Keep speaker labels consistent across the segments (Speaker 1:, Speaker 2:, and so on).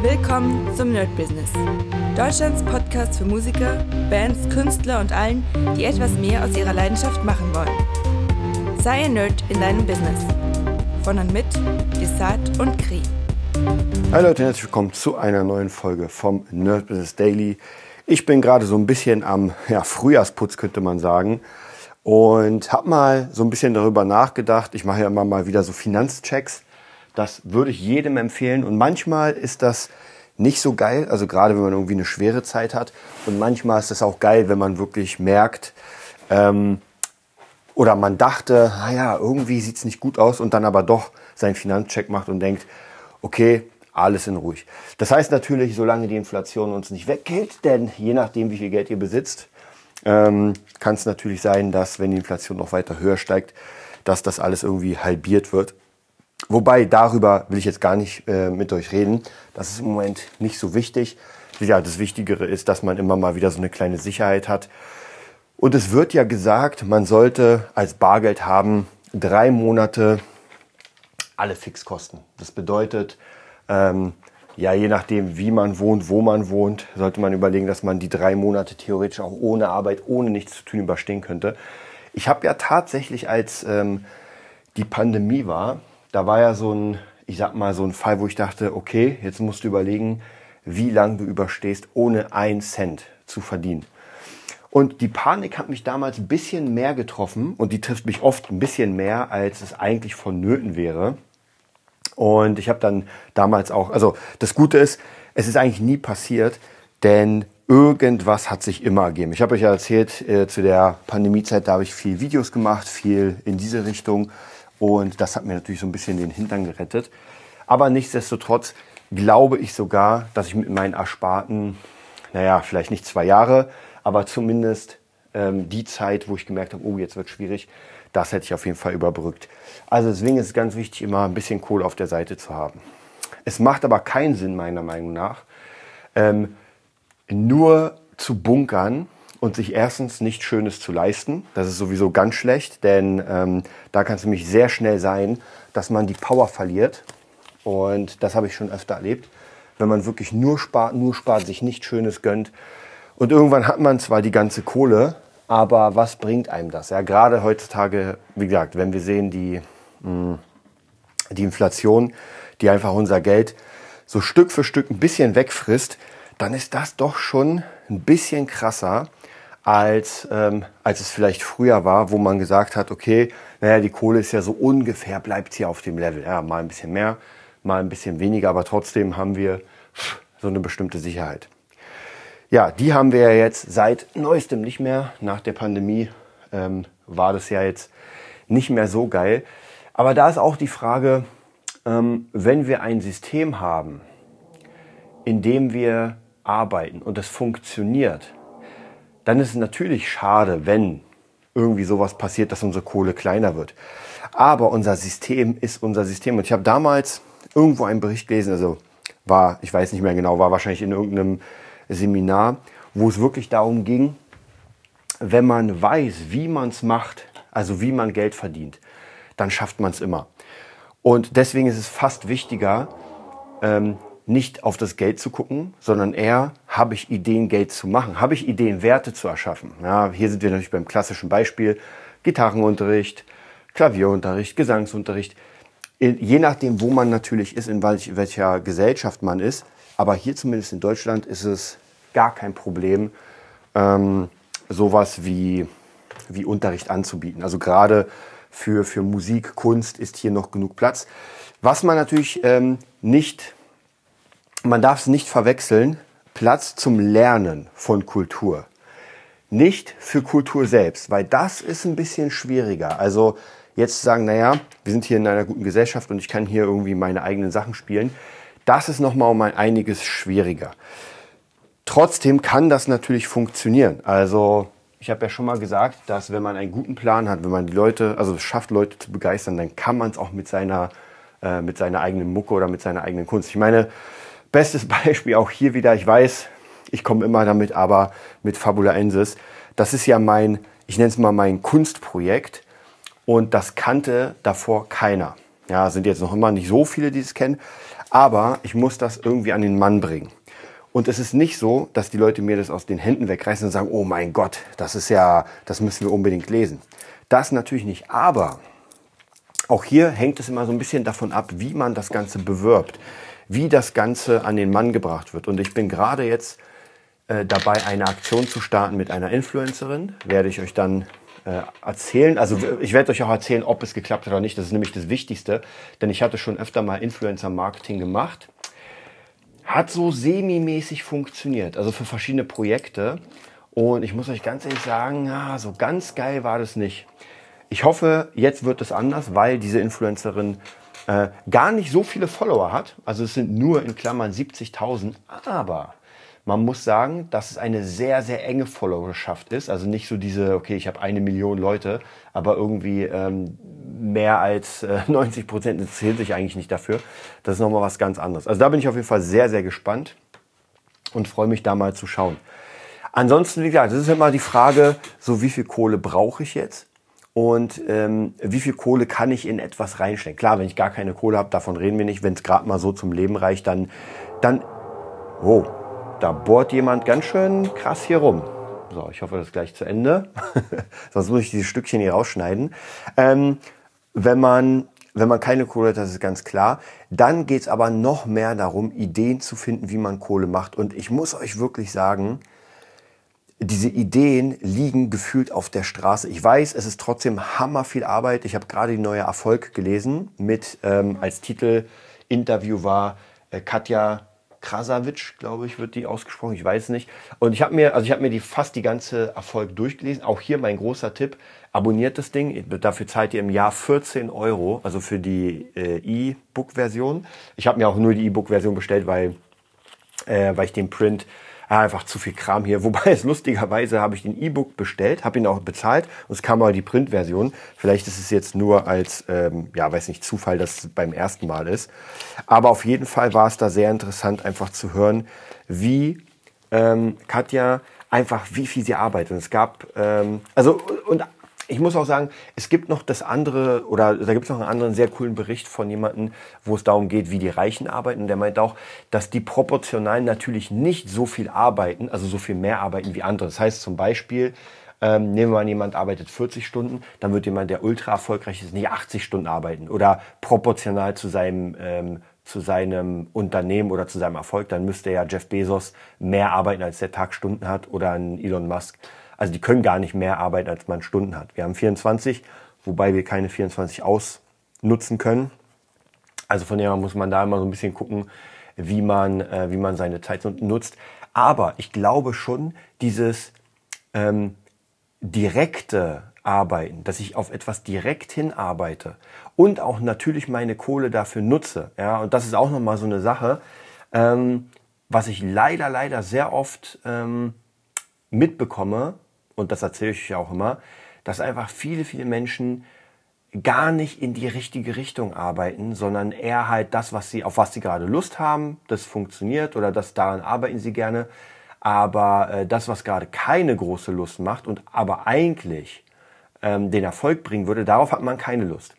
Speaker 1: Willkommen zum Nerd Business. Deutschlands Podcast für Musiker, Bands, Künstler und allen, die etwas mehr aus ihrer Leidenschaft machen wollen. Sei ein Nerd in deinem Business. Von und mit Desart und Kri.
Speaker 2: Hi Leute, herzlich willkommen zu einer neuen Folge vom Nerd Business Daily. Ich bin gerade so ein bisschen am ja, Frühjahrsputz, könnte man sagen. Und habe mal so ein bisschen darüber nachgedacht. Ich mache ja immer mal wieder so Finanzchecks das würde ich jedem empfehlen. Und manchmal ist das nicht so geil, also gerade wenn man irgendwie eine schwere Zeit hat. Und manchmal ist es auch geil, wenn man wirklich merkt, ähm, oder man dachte, naja, irgendwie sieht es nicht gut aus und dann aber doch seinen Finanzcheck macht und denkt, okay, alles in ruhig. Das heißt natürlich, solange die Inflation uns nicht weggeht, denn je nachdem, wie viel Geld ihr besitzt, ähm, kann es natürlich sein, dass wenn die Inflation noch weiter höher steigt, dass das alles irgendwie halbiert wird. Wobei, darüber will ich jetzt gar nicht äh, mit euch reden. Das ist im Moment nicht so wichtig. Ja, das Wichtigere ist, dass man immer mal wieder so eine kleine Sicherheit hat. Und es wird ja gesagt, man sollte als Bargeld haben drei Monate alle Fixkosten. Das bedeutet, ähm, ja, je nachdem, wie man wohnt, wo man wohnt, sollte man überlegen, dass man die drei Monate theoretisch auch ohne Arbeit, ohne nichts zu tun überstehen könnte. Ich habe ja tatsächlich, als ähm, die Pandemie war, da war ja so ein, ich sag mal, so ein Fall, wo ich dachte, okay, jetzt musst du überlegen, wie lange du überstehst, ohne einen Cent zu verdienen. Und die Panik hat mich damals ein bisschen mehr getroffen und die trifft mich oft ein bisschen mehr, als es eigentlich vonnöten wäre. Und ich habe dann damals auch, also das Gute ist, es ist eigentlich nie passiert, denn irgendwas hat sich immer ergeben. Ich habe euch ja erzählt, äh, zu der Pandemiezeit, da habe ich viel Videos gemacht, viel in diese Richtung. Und das hat mir natürlich so ein bisschen den Hintern gerettet. Aber nichtsdestotrotz glaube ich sogar, dass ich mit meinen Ersparten, naja, vielleicht nicht zwei Jahre, aber zumindest ähm, die Zeit, wo ich gemerkt habe, oh, jetzt wird schwierig, das hätte ich auf jeden Fall überbrückt. Also deswegen ist es ganz wichtig, immer ein bisschen Kohle auf der Seite zu haben. Es macht aber keinen Sinn, meiner Meinung nach, ähm, nur zu bunkern, und sich erstens nicht Schönes zu leisten. Das ist sowieso ganz schlecht, denn ähm, da kann es nämlich sehr schnell sein, dass man die Power verliert. Und das habe ich schon öfter erlebt. Wenn man wirklich nur spart, nur spart, sich nichts Schönes gönnt. Und irgendwann hat man zwar die ganze Kohle, aber was bringt einem das? Ja, gerade heutzutage, wie gesagt, wenn wir sehen, die, hm, die Inflation, die einfach unser Geld so Stück für Stück ein bisschen wegfrisst, dann ist das doch schon ein bisschen krasser, als, ähm, als es vielleicht früher war, wo man gesagt hat, okay, naja, die Kohle ist ja so ungefähr, bleibt hier auf dem Level. Ja, mal ein bisschen mehr, mal ein bisschen weniger, aber trotzdem haben wir so eine bestimmte Sicherheit. Ja, die haben wir ja jetzt seit neuestem nicht mehr. Nach der Pandemie ähm, war das ja jetzt nicht mehr so geil. Aber da ist auch die Frage, ähm, wenn wir ein System haben, in dem wir arbeiten und das funktioniert, dann ist es natürlich schade, wenn irgendwie sowas passiert, dass unsere Kohle kleiner wird. Aber unser System ist unser System. Und ich habe damals irgendwo einen Bericht gelesen, also war, ich weiß nicht mehr genau, war wahrscheinlich in irgendeinem Seminar, wo es wirklich darum ging, wenn man weiß, wie man es macht, also wie man Geld verdient, dann schafft man es immer. Und deswegen ist es fast wichtiger, ähm, nicht auf das Geld zu gucken, sondern eher, habe ich Ideen, Geld zu machen? Habe ich Ideen, Werte zu erschaffen? Ja, hier sind wir natürlich beim klassischen Beispiel. Gitarrenunterricht, Klavierunterricht, Gesangsunterricht. Je nachdem, wo man natürlich ist, in welcher Gesellschaft man ist. Aber hier zumindest in Deutschland ist es gar kein Problem, ähm, sowas wie, wie Unterricht anzubieten. Also gerade für, für Musik, Kunst ist hier noch genug Platz. Was man natürlich ähm, nicht man darf es nicht verwechseln, Platz zum Lernen von Kultur. Nicht für Kultur selbst, weil das ist ein bisschen schwieriger. Also jetzt zu sagen, naja, wir sind hier in einer guten Gesellschaft und ich kann hier irgendwie meine eigenen Sachen spielen, das ist nochmal um ein einiges schwieriger. Trotzdem kann das natürlich funktionieren. Also ich habe ja schon mal gesagt, dass wenn man einen guten Plan hat, wenn man die Leute, also es schafft, Leute zu begeistern, dann kann man es auch mit seiner, äh, mit seiner eigenen Mucke oder mit seiner eigenen Kunst. Ich meine, Bestes Beispiel auch hier wieder, ich weiß, ich komme immer damit, aber mit Fabula Ensis. Das ist ja mein, ich nenne es mal mein Kunstprojekt und das kannte davor keiner. Ja, sind jetzt noch immer nicht so viele, die es kennen. Aber ich muss das irgendwie an den Mann bringen. Und es ist nicht so, dass die Leute mir das aus den Händen wegreißen und sagen, oh mein Gott, das ist ja, das müssen wir unbedingt lesen. Das natürlich nicht. Aber auch hier hängt es immer so ein bisschen davon ab, wie man das Ganze bewirbt, wie das Ganze an den Mann gebracht wird. Und ich bin gerade jetzt äh, dabei, eine Aktion zu starten mit einer Influencerin. Werde ich euch dann äh, erzählen. Also ich werde euch auch erzählen, ob es geklappt hat oder nicht. Das ist nämlich das Wichtigste, denn ich hatte schon öfter mal Influencer-Marketing gemacht. Hat so semi-mäßig funktioniert, also für verschiedene Projekte. Und ich muss euch ganz ehrlich sagen, ja, so ganz geil war das nicht. Ich hoffe, jetzt wird es anders, weil diese Influencerin äh, gar nicht so viele Follower hat. Also es sind nur in Klammern 70.000. Aber man muss sagen, dass es eine sehr, sehr enge Followerschaft ist. Also nicht so diese, okay, ich habe eine Million Leute, aber irgendwie ähm, mehr als äh, 90 Prozent interessiert sich eigentlich nicht dafür. Das ist nochmal was ganz anderes. Also da bin ich auf jeden Fall sehr, sehr gespannt und freue mich da mal zu schauen. Ansonsten, wie gesagt, das ist immer die Frage, so wie viel Kohle brauche ich jetzt? Und ähm, wie viel Kohle kann ich in etwas reinstecken. Klar, wenn ich gar keine Kohle habe, davon reden wir nicht. Wenn es gerade mal so zum Leben reicht, dann, dann, oh, da bohrt jemand ganz schön krass hier rum. So, ich hoffe, das ist gleich zu Ende. Sonst muss ich dieses Stückchen hier rausschneiden. Ähm, wenn man wenn man keine Kohle hat, das ist ganz klar. Dann geht es aber noch mehr darum, Ideen zu finden, wie man Kohle macht. Und ich muss euch wirklich sagen, diese Ideen liegen gefühlt auf der Straße. Ich weiß, es ist trotzdem hammer viel Arbeit. Ich habe gerade die neue Erfolg gelesen mit ähm, als Titel Interview war äh, Katja Krasavitsch, glaube ich, wird die ausgesprochen. Ich weiß nicht. Und ich habe mir, also ich habe mir die fast die ganze Erfolg durchgelesen. Auch hier mein großer Tipp: Abonniert das Ding. Dafür zahlt ihr im Jahr 14 Euro, also für die äh, E-Book-Version. Ich habe mir auch nur die E-Book-Version bestellt, weil äh, weil ich den Print einfach zu viel Kram hier. Wobei es lustigerweise habe ich den E-Book bestellt, habe ihn auch bezahlt und es kam aber die Printversion. Vielleicht ist es jetzt nur als, ähm, ja, weiß nicht, Zufall, dass es beim ersten Mal ist. Aber auf jeden Fall war es da sehr interessant, einfach zu hören, wie ähm, Katja einfach, wie viel sie arbeitet. Und es gab, ähm, also, ich muss auch sagen, es gibt noch das andere, oder da gibt es noch einen anderen sehr coolen Bericht von jemandem, wo es darum geht, wie die Reichen arbeiten. Der meint auch, dass die proportional natürlich nicht so viel arbeiten, also so viel mehr arbeiten wie andere. Das heißt zum Beispiel, ähm, nehmen wir mal, jemand arbeitet 40 Stunden, dann wird jemand, der ultra erfolgreich ist, nicht 80 Stunden arbeiten. Oder proportional zu seinem ähm, zu seinem Unternehmen oder zu seinem Erfolg, dann müsste ja Jeff Bezos mehr arbeiten, als der Tag Stunden hat oder ein Elon Musk. Also die können gar nicht mehr arbeiten, als man Stunden hat. Wir haben 24, wobei wir keine 24 ausnutzen können. Also von dem her muss man da immer so ein bisschen gucken, wie man, äh, wie man seine Zeit nutzt. Aber ich glaube schon, dieses ähm, direkte Arbeiten, dass ich auf etwas direkt hinarbeite und auch natürlich meine Kohle dafür nutze. Ja, und das ist auch nochmal so eine Sache, ähm, was ich leider, leider sehr oft ähm, mitbekomme, und das erzähle ich ja auch immer, dass einfach viele, viele Menschen gar nicht in die richtige Richtung arbeiten, sondern eher halt das, was sie, auf was sie gerade Lust haben, das funktioniert oder das daran arbeiten sie gerne. Aber äh, das, was gerade keine große Lust macht und aber eigentlich ähm, den Erfolg bringen würde, darauf hat man keine Lust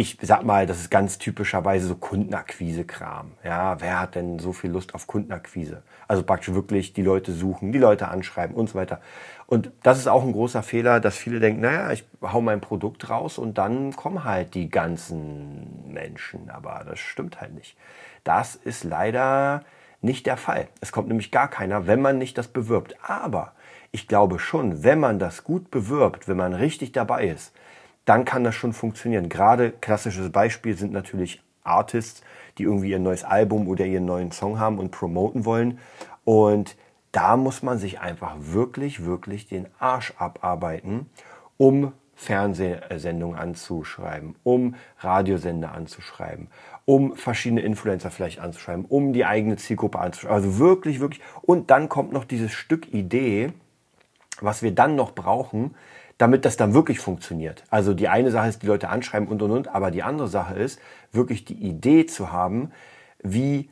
Speaker 2: ich sag mal, das ist ganz typischerweise so Kundenakquise-Kram. Ja, wer hat denn so viel Lust auf Kundenakquise? Also praktisch wirklich die Leute suchen, die Leute anschreiben und so weiter. Und das ist auch ein großer Fehler, dass viele denken, naja, ich hau mein Produkt raus und dann kommen halt die ganzen Menschen. Aber das stimmt halt nicht. Das ist leider nicht der Fall. Es kommt nämlich gar keiner, wenn man nicht das bewirbt. Aber ich glaube schon, wenn man das gut bewirbt, wenn man richtig dabei ist, dann kann das schon funktionieren. Gerade klassisches Beispiel sind natürlich Artists, die irgendwie ihr neues Album oder ihren neuen Song haben und promoten wollen. Und da muss man sich einfach wirklich, wirklich den Arsch abarbeiten, um Fernsehsendungen anzuschreiben, um Radiosender anzuschreiben, um verschiedene Influencer vielleicht anzuschreiben, um die eigene Zielgruppe anzuschreiben. Also wirklich, wirklich. Und dann kommt noch dieses Stück Idee, was wir dann noch brauchen, damit das dann wirklich funktioniert. Also die eine Sache ist, die Leute anschreiben und und und, aber die andere Sache ist, wirklich die Idee zu haben, wie,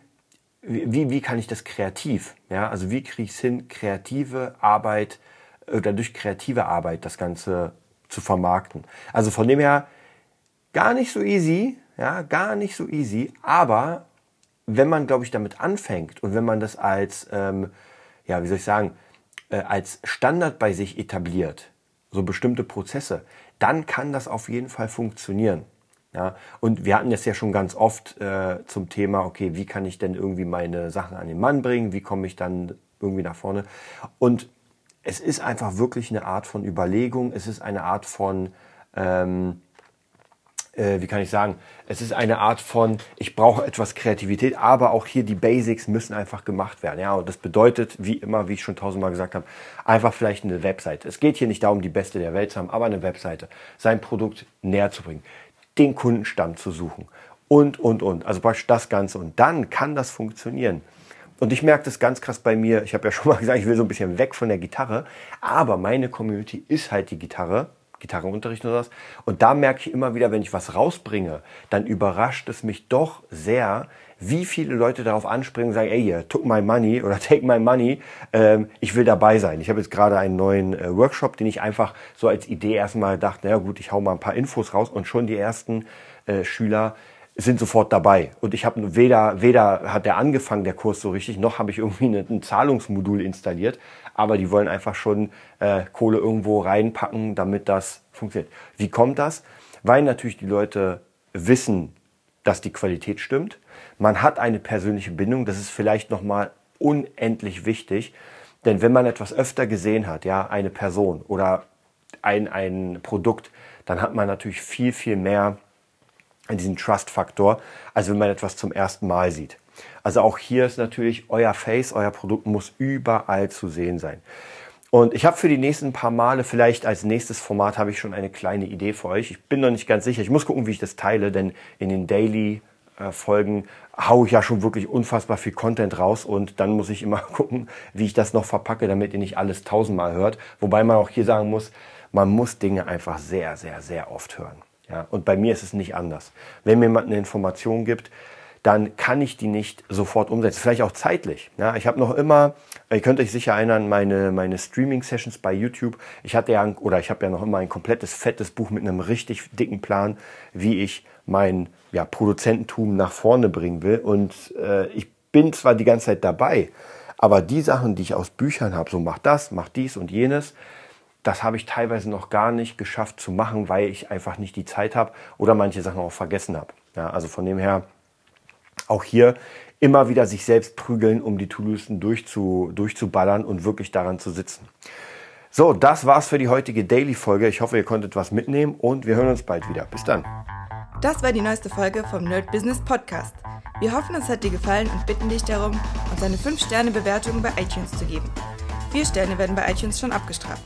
Speaker 2: wie, wie kann ich das kreativ, ja, also wie kriege ich es hin, kreative Arbeit oder durch kreative Arbeit das Ganze zu vermarkten. Also von dem her gar nicht so easy, ja, gar nicht so easy, aber wenn man, glaube ich, damit anfängt und wenn man das als, ähm, ja, wie soll ich sagen, äh, als Standard bei sich etabliert, so bestimmte Prozesse, dann kann das auf jeden Fall funktionieren. Ja, und wir hatten das ja schon ganz oft äh, zum Thema, okay, wie kann ich denn irgendwie meine Sachen an den Mann bringen, wie komme ich dann irgendwie nach vorne. Und es ist einfach wirklich eine Art von Überlegung, es ist eine Art von, ähm, äh, wie kann ich sagen, es ist eine Art von, ich brauche etwas Kreativität, aber auch hier die Basics müssen einfach gemacht werden. Ja, und das bedeutet, wie immer, wie ich schon tausendmal gesagt habe, einfach vielleicht eine Webseite. Es geht hier nicht darum, die beste der Welt zu haben, aber eine Webseite, sein Produkt näher zu bringen, den Kundenstamm zu suchen und, und, und. Also praktisch das Ganze. Und dann kann das funktionieren. Und ich merke das ganz krass bei mir. Ich habe ja schon mal gesagt, ich will so ein bisschen weg von der Gitarre. Aber meine Community ist halt die Gitarre. Gitarrenunterricht oder was. Und da merke ich immer wieder, wenn ich was rausbringe, dann überrascht es mich doch sehr, wie viele Leute darauf anspringen und sagen, ey, yeah, took my money oder take my money, ähm, ich will dabei sein. Ich habe jetzt gerade einen neuen äh, Workshop, den ich einfach so als Idee erstmal dachte, naja gut, ich hau mal ein paar Infos raus und schon die ersten äh, Schüler sind sofort dabei. Und ich habe weder, weder hat der angefangen, der Kurs so richtig, noch habe ich irgendwie ein Zahlungsmodul installiert. Aber die wollen einfach schon äh, Kohle irgendwo reinpacken, damit das funktioniert. Wie kommt das? Weil natürlich die Leute wissen, dass die Qualität stimmt. Man hat eine persönliche Bindung. Das ist vielleicht nochmal unendlich wichtig. Denn wenn man etwas öfter gesehen hat, ja, eine Person oder ein, ein Produkt, dann hat man natürlich viel, viel mehr diesen Trust-Faktor, als wenn man etwas zum ersten Mal sieht. Also auch hier ist natürlich euer Face, euer Produkt muss überall zu sehen sein. Und ich habe für die nächsten paar Male, vielleicht als nächstes Format, habe ich schon eine kleine Idee für euch. Ich bin noch nicht ganz sicher. Ich muss gucken, wie ich das teile, denn in den Daily Folgen haue ich ja schon wirklich unfassbar viel Content raus und dann muss ich immer gucken, wie ich das noch verpacke, damit ihr nicht alles tausendmal hört. Wobei man auch hier sagen muss, man muss Dinge einfach sehr, sehr, sehr oft hören. Ja, und bei mir ist es nicht anders. Wenn mir jemand eine Information gibt, dann kann ich die nicht sofort umsetzen. Vielleicht auch zeitlich. Ja, ich habe noch immer, ihr könnt euch sicher erinnern, meine, meine Streaming-Sessions bei YouTube. Ich hatte ja, oder ich habe ja noch immer ein komplettes fettes Buch mit einem richtig dicken Plan, wie ich mein ja, Produzententum nach vorne bringen will. Und äh, ich bin zwar die ganze Zeit dabei, aber die Sachen, die ich aus Büchern habe, so mach das, mach dies und jenes, das habe ich teilweise noch gar nicht geschafft zu machen, weil ich einfach nicht die Zeit habe oder manche Sachen auch vergessen habe. Ja, also von dem her auch hier immer wieder sich selbst prügeln, um die To-Listen durchzu, durchzuballern und wirklich daran zu sitzen. So, das war's für die heutige Daily-Folge. Ich hoffe, ihr konntet was mitnehmen und wir hören uns bald wieder. Bis dann.
Speaker 1: Das war die neueste Folge vom Nerd Business Podcast. Wir hoffen, es hat dir gefallen und bitten dich darum, uns eine 5-Sterne-Bewertung bei iTunes zu geben. Vier Sterne werden bei iTunes schon abgestraft.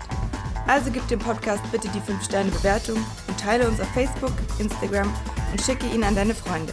Speaker 1: Also gib dem Podcast bitte die 5-Sterne-Bewertung und teile uns auf Facebook, Instagram und schicke ihn an deine Freunde.